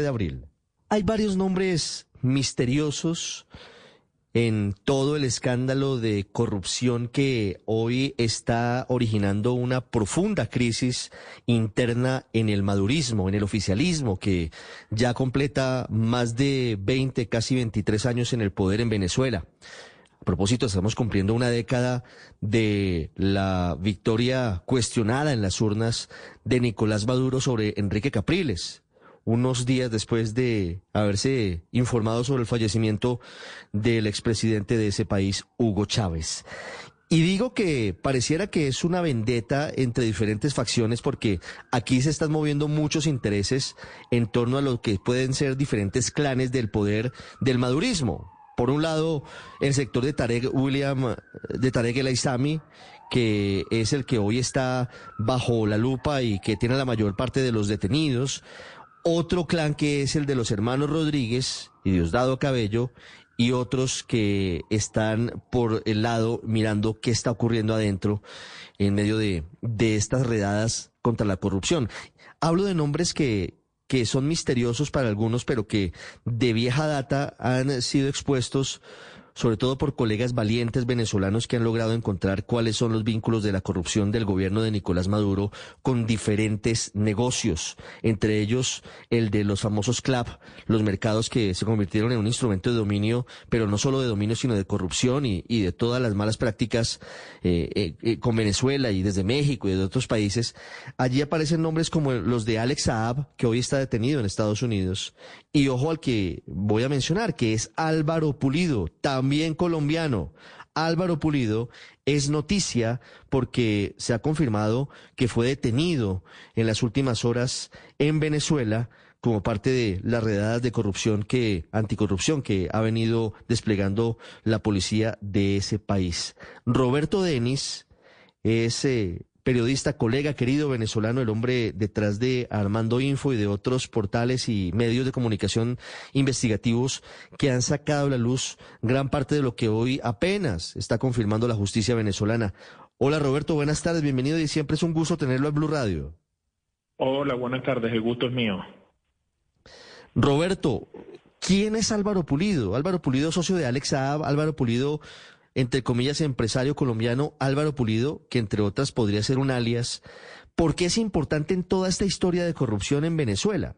de abril. Hay varios nombres misteriosos en todo el escándalo de corrupción que hoy está originando una profunda crisis interna en el madurismo, en el oficialismo, que ya completa más de 20, casi 23 años en el poder en Venezuela. A propósito, estamos cumpliendo una década de la victoria cuestionada en las urnas de Nicolás Maduro sobre Enrique Capriles unos días después de haberse informado sobre el fallecimiento del expresidente de ese país, Hugo Chávez. Y digo que pareciera que es una vendetta entre diferentes facciones porque aquí se están moviendo muchos intereses en torno a lo que pueden ser diferentes clanes del poder del madurismo. Por un lado, el sector de Tarek William, de Tarek El Aizami, que es el que hoy está bajo la lupa y que tiene la mayor parte de los detenidos otro clan que es el de los hermanos Rodríguez y Diosdado Cabello y otros que están por el lado mirando qué está ocurriendo adentro en medio de, de estas redadas contra la corrupción. Hablo de nombres que, que son misteriosos para algunos, pero que de vieja data han sido expuestos sobre todo por colegas valientes venezolanos que han logrado encontrar cuáles son los vínculos de la corrupción del gobierno de Nicolás Maduro con diferentes negocios, entre ellos el de los famosos CLAP, los mercados que se convirtieron en un instrumento de dominio, pero no solo de dominio, sino de corrupción y, de todas las malas prácticas eh, eh, eh, con Venezuela y desde México y de otros países. Allí aparecen nombres como los de Alex Saab, que hoy está detenido en Estados Unidos, y ojo al que voy a mencionar, que es Álvaro Pulido, también colombiano. Álvaro Pulido es noticia porque se ha confirmado que fue detenido en las últimas horas en Venezuela como parte de las redadas de corrupción que, anticorrupción que ha venido desplegando la policía de ese país. Roberto Denis es eh, periodista, colega, querido venezolano, el hombre detrás de Armando Info y de otros portales y medios de comunicación investigativos que han sacado a la luz gran parte de lo que hoy apenas está confirmando la justicia venezolana. Hola Roberto, buenas tardes, bienvenido y siempre es un gusto tenerlo en Blue Radio. Hola, buenas tardes, el gusto es mío. Roberto, ¿quién es Álvaro Pulido? Álvaro Pulido, socio de Alex Saab, Álvaro Pulido, entre comillas, empresario colombiano Álvaro Pulido, que entre otras podría ser un alias. ¿Por qué es importante en toda esta historia de corrupción en Venezuela?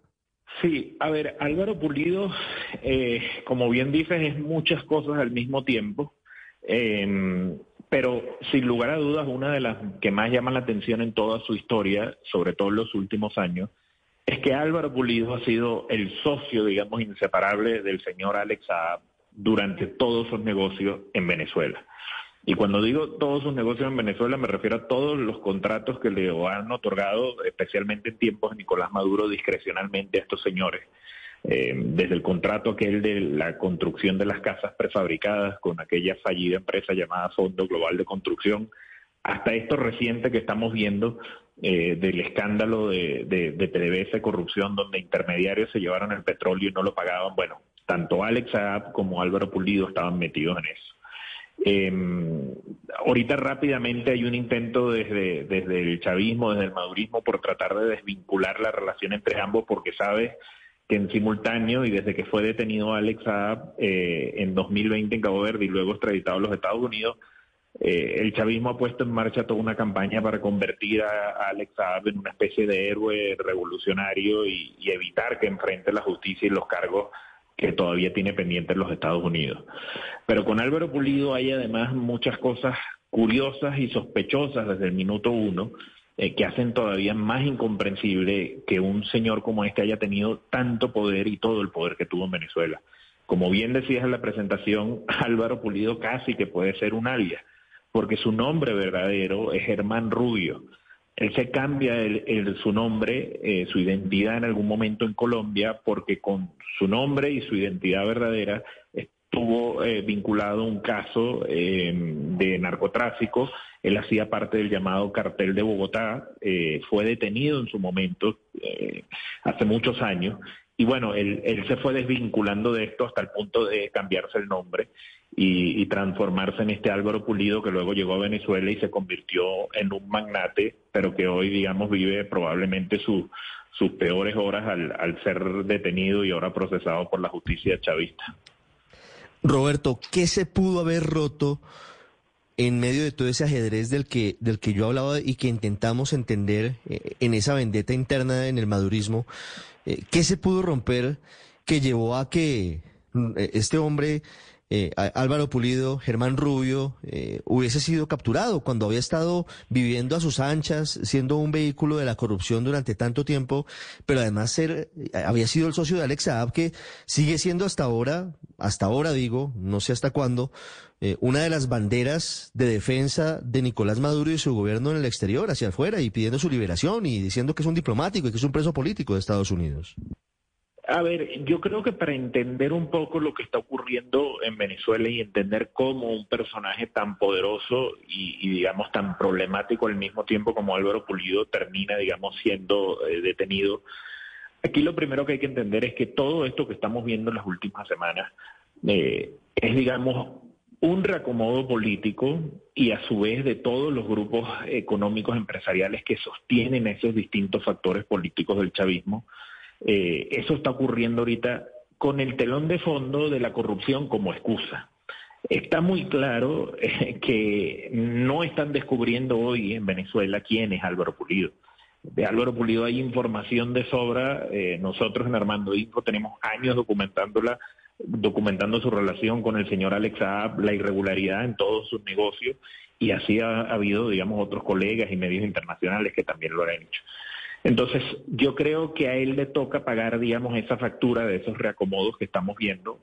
Sí, a ver, Álvaro Pulido, eh, como bien dices, es muchas cosas al mismo tiempo, em, pero sin lugar a dudas, una de las que más llaman la atención en toda su historia, sobre todo en los últimos años, es que Álvaro Pulido ha sido el socio, digamos, inseparable del señor Alex durante todos sus negocios en Venezuela. Y cuando digo todos sus negocios en Venezuela, me refiero a todos los contratos que le han otorgado, especialmente en tiempos de Nicolás Maduro, discrecionalmente a estos señores. Eh, desde el contrato aquel de la construcción de las casas prefabricadas con aquella fallida empresa llamada Fondo Global de Construcción, hasta esto reciente que estamos viendo eh, del escándalo de, de, de corrupción, donde intermediarios se llevaron el petróleo y no lo pagaban. Bueno, tanto Alex Saab como Álvaro Pulido estaban metidos en eso. Eh, ahorita rápidamente hay un intento desde, desde el chavismo, desde el madurismo, por tratar de desvincular la relación entre ambos, porque sabes que en simultáneo y desde que fue detenido Alex Saab eh, en 2020 en Cabo Verde y luego extraditado a los Estados Unidos, eh, el chavismo ha puesto en marcha toda una campaña para convertir a, Alex Saab en una especie de héroe revolucionario y evitar que enfrente la justicia y los cargos que todavía tiene pendiente en los Estados Unidos. Pero con Álvaro Pulido hay además muchas cosas curiosas y sospechosas desde el minuto uno eh, que hacen todavía más incomprensible que un señor como este haya tenido tanto poder y todo el poder que tuvo en Venezuela. Como bien decías en la presentación, Álvaro Pulido casi que puede ser un alias, porque su nombre verdadero es Germán Rubio él se cambia el, su nombre, eh, su identidad en algún momento en Colombia, porque con su nombre y su identidad verdadera estuvo eh, vinculado un caso em, de narcotráfico. Él hacía parte del llamado cartel de Bogotá, eh, fue detenido en su momento hace muchos años. Y bueno, él, se fue desvinculando de esto hasta el punto de cambiarse el nombre y, transformarse en este Álvaro Pulido que luego llegó a Venezuela y se convirtió en un magnate, pero que hoy, digamos, vive probablemente su, sus peores horas al, al ser detenido y ahora procesado por la justicia chavista. Roberto, ¿qué se pudo haber roto en medio de todo ese ajedrez del que, del que yo hablaba y que intentamos entender eh, en esa vendetta interna en el madurismo? Eh, ¿Qué se pudo romper que llevó a que mm, este hombre eh, Álvaro Pulido, Germán Rubio, eh, hubiese sido capturado cuando había estado viviendo a sus anchas, siendo un vehículo de la corrupción durante tanto tiempo, pero además ser, eh, había sido el socio de Alex Saab, que sigue siendo hasta ahora, hasta ahora digo, no sé hasta cuándo, una de las banderas de defensa de Nicolás Maduro y su gobierno en el exterior, hacia afuera, y pidiendo su liberación y diciendo que es un diplomático y que es un preso político de Estados Unidos. A ver, yo creo que para entender un poco lo que está ocurriendo en Venezuela y entender cómo un personaje tan poderoso y, digamos tan problemático al mismo tiempo como Álvaro Pulido termina, digamos, siendo eh, detenido, aquí lo primero que hay que entender es que todo esto que estamos viendo en las últimas semanas eh, es, digamos, un reacomodo político y a su vez de todos los grupos económicos empresariales que sostienen esos distintos factores políticos del chavismo eh, eso está ocurriendo ahorita con el telón de fondo de la corrupción como excusa. Está muy claro eh, que no están descubriendo hoy en Venezuela quién es Álvaro Pulido. De Álvaro Pulido hay información de sobra. Eh, nosotros en Armando Info tenemos años documentándola, documentando su relación con el señor Alex Saab, la irregularidad en todos sus negocios, y así ha habido, digamos, otros colegas y medios internacionales que también lo han hecho. Entonces, yo creo que a él le toca pagar, digamos, esa factura de esos reacomodos que estamos viendo.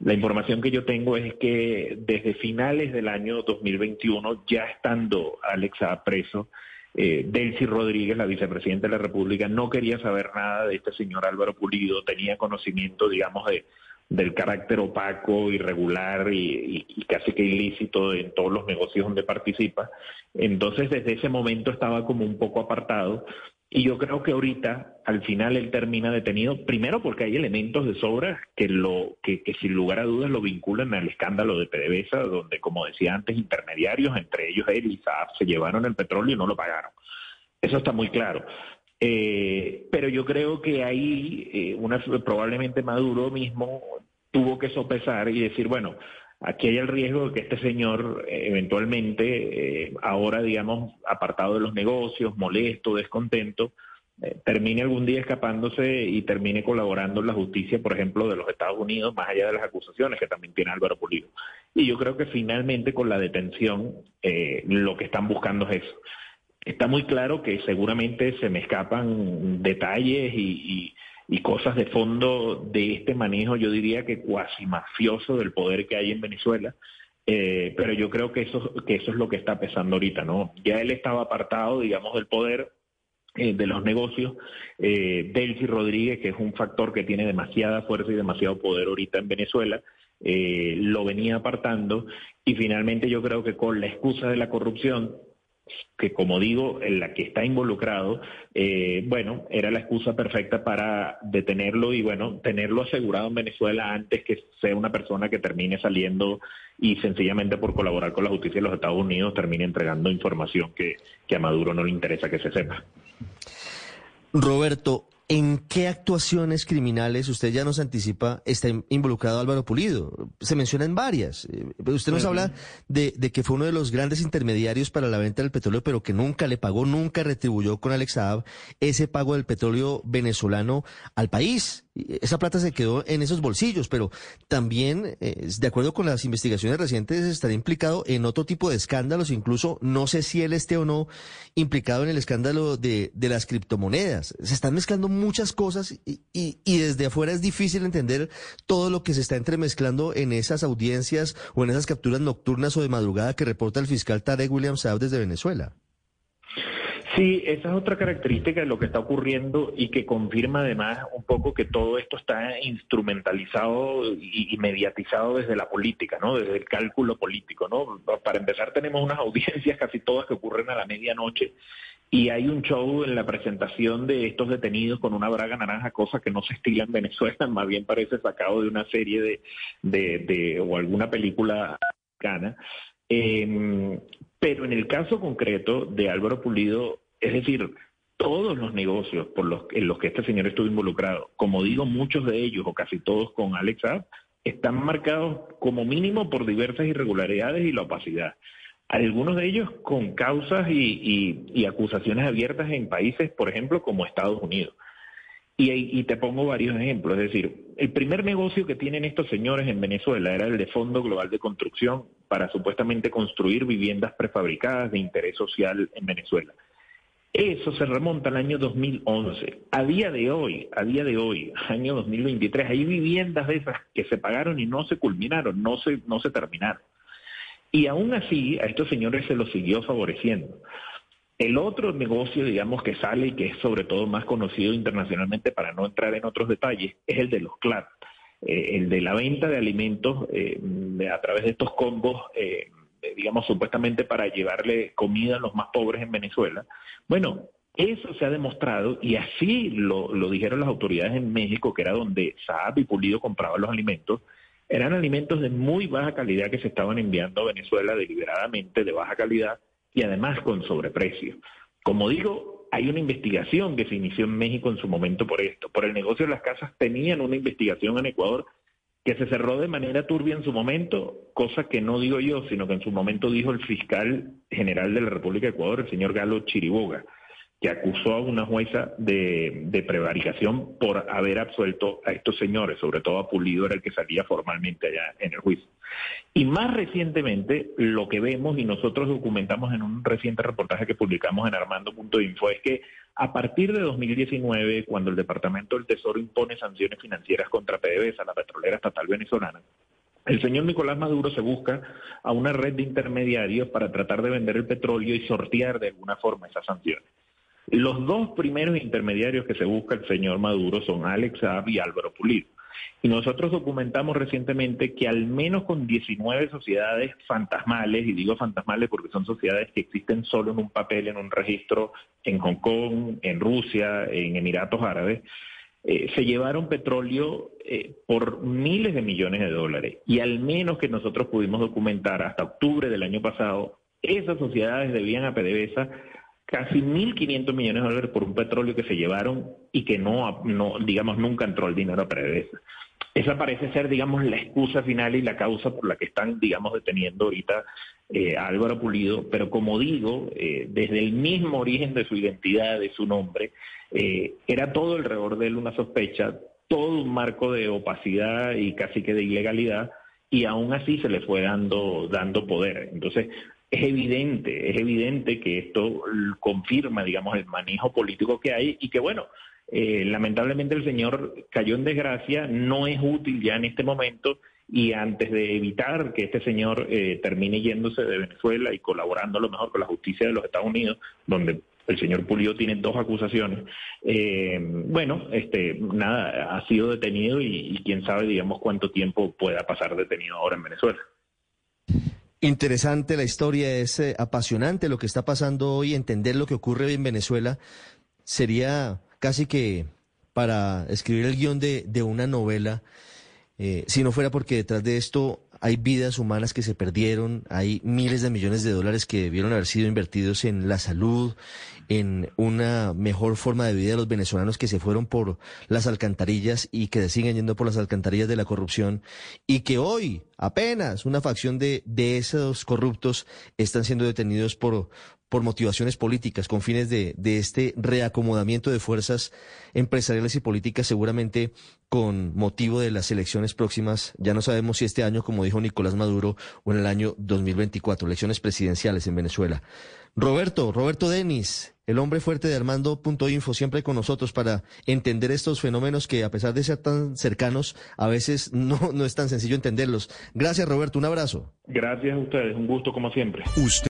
La información que yo tengo es que desde finales del año 2021, ya estando Alex preso, eh, Delcy Rodríguez, la vicepresidenta de la República, no quería saber nada de este señor Álvaro Pulido, tenía conocimiento, digamos, de, del carácter opaco, irregular y, y, casi que ilícito en todos los negocios donde participa. Entonces, desde ese momento estaba como un poco apartado y yo creo que ahorita, al final, él termina detenido, primero porque hay elementos de sobra que, lo, que, sin lugar a dudas lo vinculan al escándalo de PDVSA, donde, como decía antes, intermediarios, entre ellos él y Saab, se llevaron el petróleo y no lo pagaron. Eso está muy claro. Eh, pero yo creo que ahí eh, una, probablemente Maduro mismo tuvo que sopesar y decir, bueno, Aquí hay el riesgo de que este señor eh, eventualmente, eh, ahora digamos, apartado de los negocios, molesto, descontento, eh, termine algún día escapándose y termine colaborando en la justicia, por ejemplo, de los Estados Unidos, más allá de las acusaciones que también tiene Álvaro Pulido. Y yo creo que finalmente con la detención lo que están buscando es eso. Está muy claro que seguramente se me escapan detalles y y cosas de fondo de este manejo, yo diría que cuasi mafioso del poder que hay en Venezuela. Eh, pero yo creo que eso, que eso es lo que está pesando ahorita, ¿no? Ya él estaba apartado, digamos, del poder, eh, de los negocios. Eh, Delcy Rodríguez, que es un factor que tiene demasiada fuerza y demasiado poder ahorita en Venezuela, eh, lo venía apartando. Y finalmente yo creo que con la excusa de la corrupción, que como digo, en la que está involucrado, eh, bueno, era la excusa perfecta para detenerlo y bueno, tenerlo asegurado en Venezuela antes que sea una persona que termine saliendo y sencillamente por colaborar con la justicia de los Estados Unidos termine entregando información que, que a Maduro no le interesa que se sepa. Roberto, ¿En qué actuaciones criminales usted ya nos anticipa está involucrado Álvaro Pulido? Se mencionan varias. Eh, usted nos habla de, que fue uno de los grandes intermediarios para la venta del petróleo, pero que nunca le pagó, nunca retribuyó con Alex Saab ese pago del petróleo venezolano al país esa plata se quedó en esos bolsillos, pero también, eh, de acuerdo con las investigaciones recientes, estaría implicado en otro tipo de escándalos, incluso no sé si él esté o no implicado en el escándalo de, de las criptomonedas. Se están mezclando muchas cosas y, y, y, desde afuera es difícil entender todo lo que se está entremezclando en esas audiencias o en esas capturas nocturnas o de madrugada que reporta el fiscal Tarek William Saab desde Venezuela. Sí, esa es otra característica de lo que está ocurriendo y que confirma además un poco que todo esto está instrumentalizado y, mediatizado desde la política, ¿no? Desde el cálculo político, ¿no? Para empezar tenemos unas audiencias casi todas que ocurren a la medianoche y hay un show en la presentación de estos detenidos con una braga naranja, cosa que no se estila en Venezuela, más bien parece sacado de una serie de, de, o alguna película americana. Eh, pero en el caso concreto de Álvaro Pulido, es decir, todos los negocios por los, en los que este señor estuvo involucrado, como digo, muchos de ellos o casi todos con Alex Saab, están marcados como mínimo por diversas irregularidades y la opacidad. Algunos de ellos con causas y, acusaciones abiertas en países, por ejemplo, como Estados Unidos. Y, y, te pongo varios ejemplos. Es decir, el primer negocio que tienen estos señores en Venezuela era el de Fondo Global de Construcción para supuestamente construir viviendas prefabricadas de interés social en Venezuela. Eso se remonta al año 2011. A día de hoy, a día de hoy, año 2023, hay viviendas de esas que se pagaron y no se culminaron, no se, no se terminaron. Y aún así, a estos señores se los siguió favoreciendo. El otro negocio, digamos, que sale y que es sobre todo más conocido internacionalmente, para no entrar en otros detalles, es el de los CLAT, eh, el de la venta de alimentos eh, a través de estos combos eh, eh, digamos, supuestamente para llevarle comida a los más pobres en Venezuela. Bueno, eso se ha demostrado y así lo, dijeron las autoridades en México, que era donde Saab y Pulido compraban los alimentos. Eran alimentos de muy baja calidad que se estaban enviando a Venezuela deliberadamente, de baja calidad y además con sobreprecio. Como digo, hay una investigación que se inició en México en su momento por esto. Por el negocio de las casas tenían una investigación en Ecuador que se cerró de manera turbia en su momento, cosa que no digo yo, sino que en su momento dijo el fiscal general de la República de Ecuador, el señor Galo Chiriboga, que acusó a una jueza de, prevaricación por haber absuelto a estos señores, sobre todo a Pulido era el que salía formalmente allá en el juicio. Y más recientemente, lo que vemos y nosotros documentamos en un reciente reportaje que publicamos en armando.info es que a partir de 2019, cuando el Departamento del Tesoro impone sanciones financieras contra PDVSA, la petrolera estatal venezolana, el señor Nicolás Maduro se busca a una red de intermediarios para tratar de vender el petróleo y sortear de alguna forma esas sanciones. Los dos primeros intermediarios que se busca el señor Maduro son Alex Saab y Álvaro Pulido. Y nosotros documentamos recientemente que al menos con 19 sociedades fantasmales, y digo fantasmales porque son sociedades que existen solo en un papel, en un registro en Hong Kong, en Rusia, en Emiratos Árabes, eh, se llevaron petróleo eh, por miles de millones de dólares. Y al menos que nosotros pudimos documentar hasta octubre del año pasado, esas sociedades debían a PDVSA casi 1.500 millones de dólares por un petróleo que se llevaron y que no, no digamos, nunca entró el dinero a PDVSA. Esa parece ser, digamos, la excusa final y la causa por la que están, digamos, deteniendo ahorita eh, a Álvaro Pulido, pero como digo, eh, desde el mismo origen de su identidad, de su nombre, eh, era todo alrededor de él una sospecha, todo un marco de opacidad y casi que de ilegalidad, y aún así se le fue dando, dando poder. Entonces, es evidente, es evidente que esto confirma, digamos, el manejo político que hay y que, bueno, eh, lamentablemente el señor cayó en desgracia, no es útil ya en este momento y antes de evitar que este señor eh, termine yéndose de Venezuela y colaborando a lo mejor con la justicia de los Estados Unidos, donde el señor Pulido tiene dos acusaciones, eh, bueno, este, nada, ha sido detenido y, y quién sabe, digamos, cuánto tiempo pueda pasar detenido ahora en Venezuela. Interesante la historia, es eh, apasionante lo que está pasando hoy, entender lo que ocurre en Venezuela sería casi que para escribir el guion de, de una novela, eh, si no fuera porque detrás de esto hay vidas humanas que se perdieron, hay miles de millones de dólares que debieron haber sido invertidos en la salud, en una mejor forma de vida de los venezolanos que se fueron por las alcantarillas y que siguen yendo por las alcantarillas de la corrupción y que hoy apenas una facción de, de esos corruptos están siendo detenidos por, por motivaciones políticas, con fines de, de, este reacomodamiento de fuerzas empresariales y políticas, seguramente con motivo de las elecciones próximas. Ya no sabemos si este año, como dijo Nicolás Maduro, o en el año 2024, elecciones presidenciales en Venezuela. Roberto, Roberto Denis, el hombre fuerte de Armando.info, siempre con nosotros para entender estos fenómenos que a pesar de ser tan cercanos, a veces no, no es tan sencillo entenderlos. Gracias, Roberto, un abrazo. Gracias a ustedes, un gusto como siempre.